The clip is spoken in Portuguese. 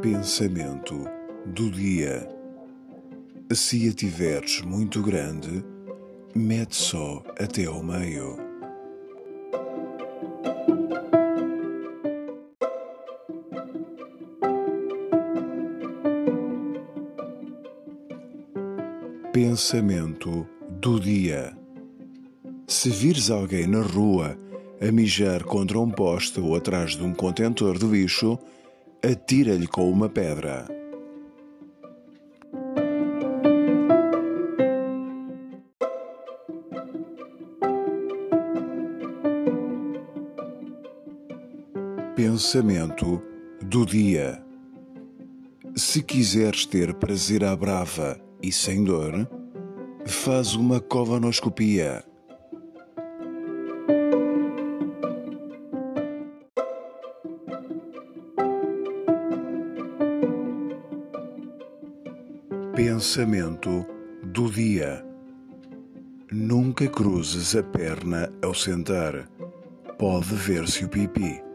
Pensamento do dia. Se a tiveres muito grande, mete só até ao meio. Pensamento do dia. Se vires alguém na rua a mijar contra um poste ou atrás de um contentor de lixo, atira-lhe com uma pedra. Pensamento do dia. Se quiseres ter prazer à brava e sem dor, faz uma colonoscopia. Pensamento do dia. Nunca cruzes a perna ao sentar. Pode ver-se o pipi.